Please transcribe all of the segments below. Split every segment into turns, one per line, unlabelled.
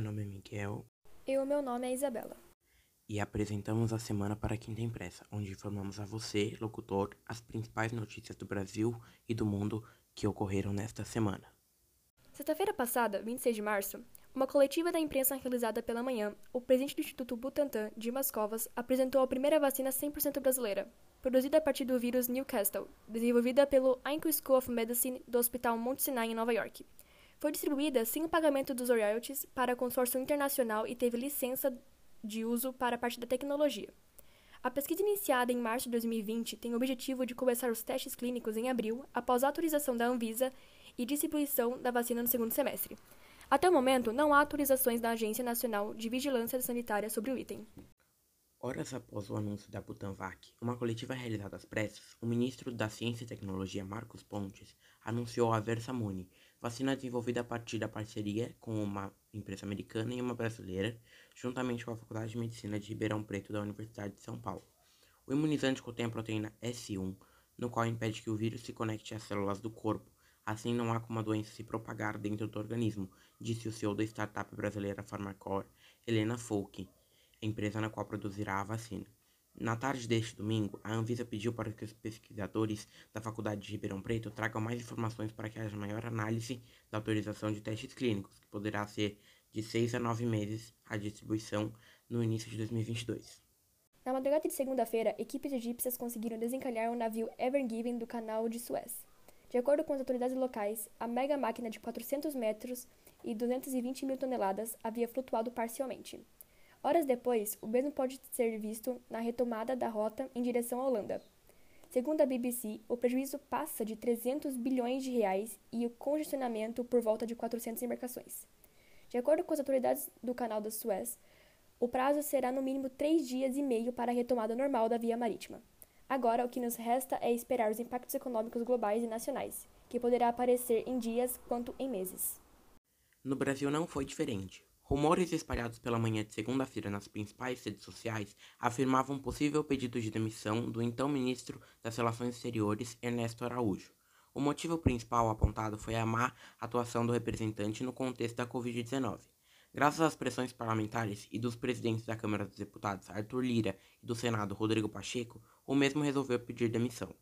meu nome é Miguel.
E o meu nome é Isabela.
E apresentamos a Semana para Quinta Impressa, onde informamos a você, locutor, as principais notícias do Brasil e do mundo que ocorreram nesta semana.
Sexta-feira passada, 26 de março, uma coletiva da imprensa realizada pela manhã, o presidente do Instituto Butantan, Dimas Covas, apresentou a primeira vacina 100% brasileira, produzida a partir do vírus Newcastle, desenvolvida pelo Ainco School of Medicine do Hospital Mount Sinai em Nova York. Foi distribuída sem o pagamento dos royalties para consórcio internacional e teve licença de uso para parte da tecnologia. A pesquisa iniciada em março de 2020 tem o objetivo de começar os testes clínicos em abril, após a autorização da Anvisa e distribuição da vacina no segundo semestre. Até o momento, não há autorizações da Agência Nacional de Vigilância Sanitária sobre o item.
Horas após o anúncio da Butanvac, uma coletiva realizada às pressas, o ministro da Ciência e Tecnologia, Marcos Pontes, anunciou a Versamune, vacina desenvolvida a partir da parceria com uma empresa americana e uma brasileira, juntamente com a Faculdade de Medicina de Ribeirão Preto da Universidade de São Paulo. O imunizante contém a proteína S1, no qual impede que o vírus se conecte às células do corpo, assim não há como a doença se propagar dentro do organismo, disse o CEO da startup brasileira Pharmacore, Helena Folk empresa na qual produzirá a vacina. Na tarde deste domingo, a Anvisa pediu para que os pesquisadores da Faculdade de Ribeirão Preto tragam mais informações para que haja maior análise da autorização de testes clínicos, que poderá ser de 6 a 9 meses a distribuição no início de 2022.
Na madrugada de segunda-feira, equipes egípcias conseguiram desencalhar o navio Ever Given do canal de Suez. De acordo com as autoridades locais, a mega máquina de 400 metros e 220 mil toneladas havia flutuado parcialmente. Horas depois, o mesmo pode ser visto na retomada da rota em direção à Holanda. Segundo a BBC, o prejuízo passa de 300 bilhões de reais e o congestionamento por volta de 400 embarcações. De acordo com as autoridades do Canal da Suez, o prazo será no mínimo três dias e meio para a retomada normal da via marítima. Agora, o que nos resta é esperar os impactos econômicos globais e nacionais, que poderá aparecer em dias quanto em meses.
No Brasil não foi diferente. Rumores espalhados pela manhã de segunda-feira nas principais redes sociais afirmavam um possível pedido de demissão do então ministro das Relações Exteriores, Ernesto Araújo. O motivo principal apontado foi a má atuação do representante no contexto da Covid-19. Graças às pressões parlamentares e dos presidentes da Câmara dos Deputados, Arthur Lira, e do Senado, Rodrigo Pacheco, o mesmo resolveu pedir demissão.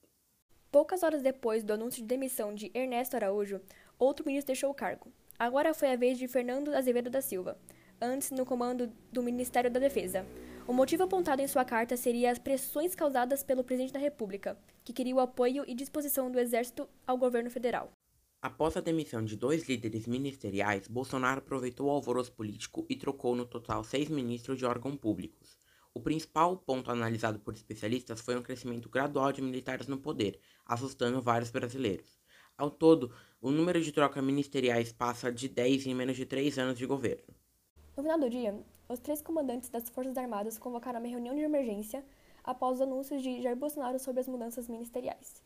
Poucas horas depois do anúncio de demissão de Ernesto Araújo, outro ministro deixou o cargo. Agora foi a vez de Fernando Azevedo da Silva, antes no comando do Ministério da Defesa. O motivo apontado em sua carta seria as pressões causadas pelo presidente da República, que queria o apoio e disposição do Exército ao governo federal.
Após a demissão de dois líderes ministeriais, Bolsonaro aproveitou o alvoroço político e trocou no total seis ministros de órgãos públicos. O principal ponto analisado por especialistas foi um crescimento gradual de militares no poder, assustando vários brasileiros. Ao todo, o número de trocas ministeriais passa de 10 em menos de 3 anos de governo.
No final do dia, os três comandantes das Forças Armadas convocaram uma reunião de emergência após os anúncios de Jair Bolsonaro sobre as mudanças ministeriais.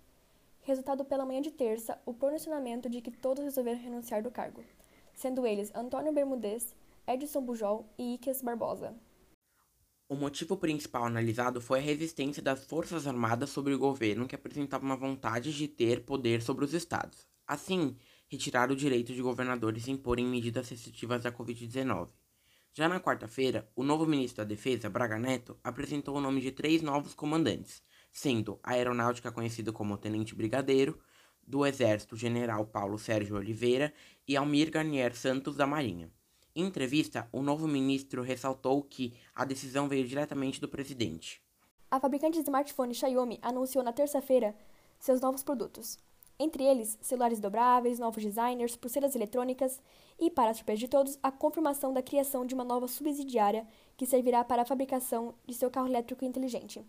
Resultado pela manhã de terça, o pronunciamento de que todos resolveram renunciar do cargo, sendo eles Antônio Bermudez, Edson Bujol e Iques Barbosa.
O motivo principal analisado foi a resistência das Forças Armadas sobre o governo que apresentava uma vontade de ter poder sobre os estados. Assim, retirar o direito de governadores imporem medidas restritivas à Covid-19. Já na quarta-feira, o novo ministro da Defesa, Braga Neto, apresentou o nome de três novos comandantes, sendo a aeronáutica conhecido como Tenente Brigadeiro, do Exército General Paulo Sérgio Oliveira e Almir Garnier Santos da Marinha. Em entrevista, o novo ministro ressaltou que a decisão veio diretamente do presidente.
A fabricante de smartphone Xiaomi anunciou na terça-feira seus novos produtos, entre eles, celulares dobráveis, novos designers, pulseiras eletrônicas e, para surpresa de todos, a confirmação da criação de uma nova subsidiária que servirá para a fabricação de seu carro elétrico inteligente.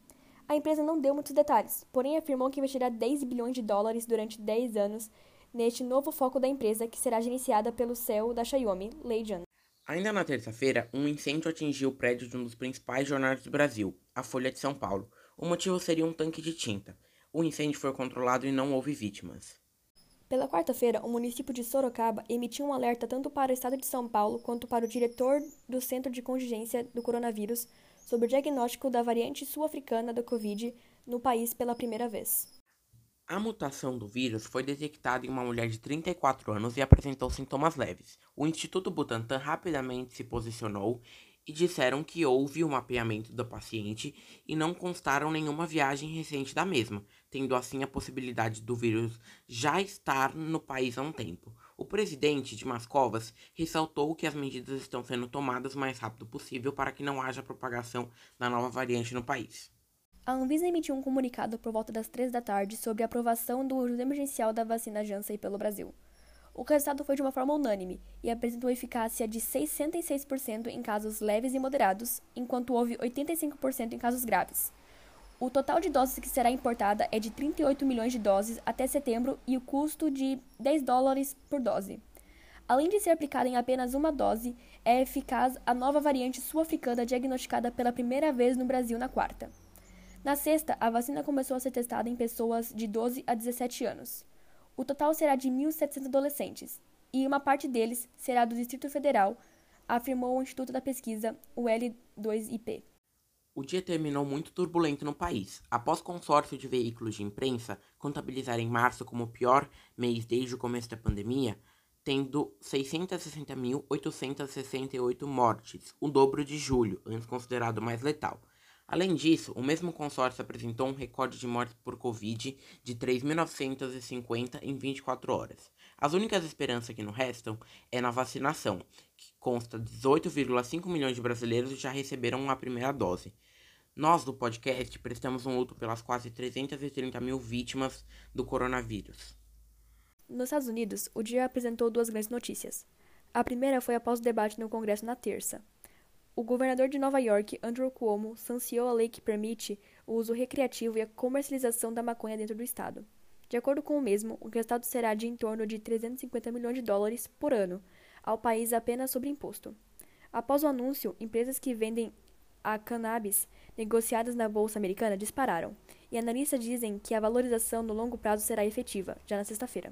A empresa não deu muitos detalhes, porém afirmou que investirá 10 bilhões de dólares durante 10 anos neste novo foco da empresa, que será gerenciada pelo CEO da Xiaomi, Lei Jun.
Ainda na terça-feira, um incêndio atingiu o prédio de um dos principais jornais do Brasil, a Folha de São Paulo. O motivo seria um tanque de tinta. O incêndio foi controlado e não houve vítimas.
Pela quarta-feira, o município de Sorocaba emitiu um alerta tanto para o estado de São Paulo quanto para o diretor do Centro de Contingência do Coronavírus sobre o diagnóstico da variante sul-africana da Covid no país pela primeira vez.
A mutação do vírus foi detectada em uma mulher de 34 anos e apresentou sintomas leves. O Instituto Butantan rapidamente se posicionou e disseram que houve um mapeamento do paciente e não constaram nenhuma viagem recente da mesma, tendo assim a possibilidade do vírus já estar no país há um tempo. O presidente de Mascovas ressaltou que as medidas estão sendo tomadas o mais rápido possível para que não haja propagação da nova variante no país.
A Anvisa emitiu um comunicado por volta das três da tarde sobre a aprovação do uso emergencial da vacina Janssen pelo Brasil. O resultado foi de uma forma unânime e apresentou eficácia de 66% em casos leves e moderados, enquanto houve 85% em casos graves. O total de doses que será importada é de 38 milhões de doses até setembro e o custo de 10 dólares por dose. Além de ser aplicada em apenas uma dose, é eficaz a nova variante sul-africana diagnosticada pela primeira vez no Brasil na quarta. Na sexta, a vacina começou a ser testada em pessoas de 12 a 17 anos. O total será de 1.700 adolescentes, e uma parte deles será do Distrito Federal, afirmou o Instituto da Pesquisa, o L2IP.
O dia terminou muito turbulento no país. Após consórcio de veículos de imprensa contabilizarem março como o pior mês desde o começo da pandemia, tendo 660.868 mortes, o dobro de julho, antes considerado mais letal. Além disso, o mesmo consórcio apresentou um recorde de mortes por Covid de 3.950 em 24 horas. As únicas esperanças que não restam é na vacinação, que consta 18,5 milhões de brasileiros já receberam a primeira dose. Nós do podcast prestamos um luto pelas quase 330 mil vítimas do coronavírus.
Nos Estados Unidos, o dia apresentou duas grandes notícias. A primeira foi após o debate no Congresso na terça. O governador de Nova York, Andrew Cuomo, sanciou a lei que permite o uso recreativo e a comercialização da maconha dentro do estado. De acordo com o mesmo, o resultado será de em torno de 350 milhões de dólares por ano ao país apenas sobre imposto. Após o anúncio, empresas que vendem a cannabis negociadas na bolsa americana dispararam, e analistas dizem que a valorização no longo prazo será efetiva, já na sexta-feira.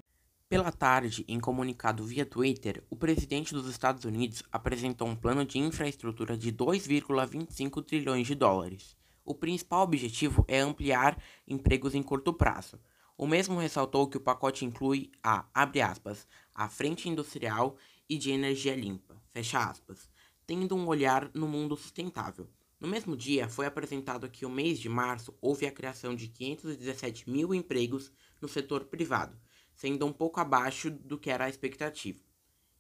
Pela tarde, em comunicado via Twitter, o presidente dos Estados Unidos apresentou um plano de infraestrutura de 2,25 trilhões de dólares. O principal objetivo é ampliar empregos em curto prazo. O mesmo ressaltou que o pacote inclui a, abre aspas, a frente industrial e de energia limpa, fecha aspas, tendo um olhar no mundo sustentável. No mesmo dia, foi apresentado que o mês de março houve a criação de 517 mil empregos no setor privado, sendo um pouco abaixo do que era a expectativa.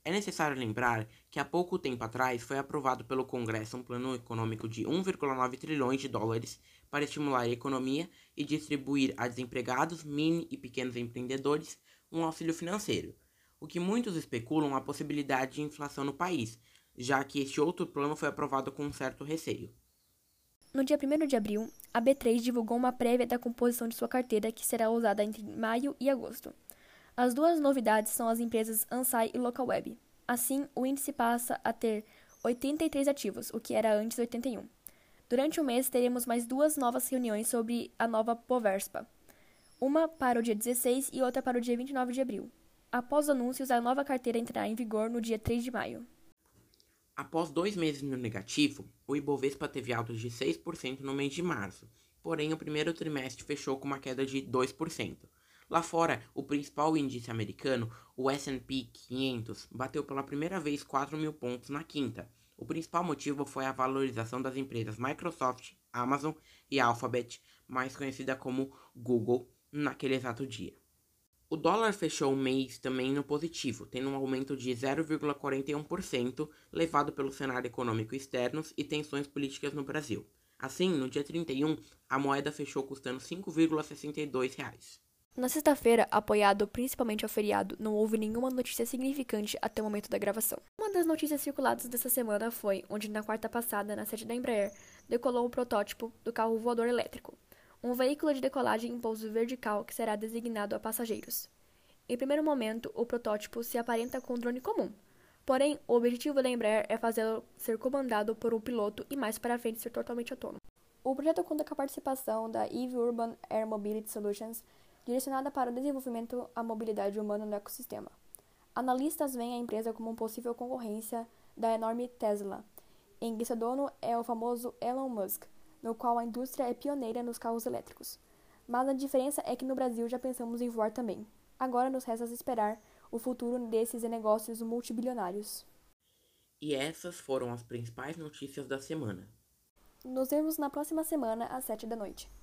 É necessário lembrar que há pouco tempo atrás foi aprovado pelo Congresso um plano econômico de 1,9 trilhões de dólares para estimular a economia e distribuir a desempregados, mini e pequenos empreendedores um auxílio financeiro, o que muitos especulam a possibilidade de inflação no país, já que este outro plano foi aprovado com um certo receio.
No dia 1 de abril, a B3 divulgou uma prévia da composição de sua carteira que será usada entre maio e agosto. As duas novidades são as empresas Ansai e LocalWeb. Assim, o índice passa a ter 83 ativos, o que era antes 81. Durante o mês, teremos mais duas novas reuniões sobre a nova Poverspa. Uma para o dia 16 e outra para o dia 29 de abril. Após os anúncios, a nova carteira entrará em vigor no dia 3 de maio.
Após dois meses no negativo, o Ibovespa teve altas de 6% no mês de março, porém o primeiro trimestre fechou com uma queda de 2%. Lá fora, o principal índice americano, o S&P 500, bateu pela primeira vez 4 mil pontos na quinta. O principal motivo foi a valorização das empresas Microsoft, Amazon e Alphabet, mais conhecida como Google, naquele exato dia. O dólar fechou o mês também no positivo, tendo um aumento de 0,41%, levado pelo cenário econômico externos e tensões políticas no Brasil. Assim, no dia 31, a moeda fechou custando R$ 5,62.
Na sexta-feira, apoiado principalmente ao feriado, não houve nenhuma notícia significante até o momento da gravação. Uma das notícias circuladas dessa semana foi onde, na quarta passada, na sede da Embraer, decolou o protótipo do carro voador elétrico, um veículo de decolagem em pouso vertical que será designado a passageiros. Em primeiro momento, o protótipo se aparenta com um drone comum, porém, o objetivo da Embraer é fazê-lo ser comandado por um piloto e mais para frente ser totalmente autônomo. O projeto conta com a participação da Eve Urban Air Mobility Solutions, direcionada para o desenvolvimento à mobilidade humana no ecossistema. Analistas veem a empresa como uma possível concorrência da enorme Tesla, em que seu dono é o famoso Elon Musk, no qual a indústria é pioneira nos carros elétricos. Mas a diferença é que no Brasil já pensamos em voar também. Agora nos resta esperar o futuro desses negócios multibilionários.
E essas foram as principais notícias da semana.
Nos vemos na próxima semana às 7 da noite.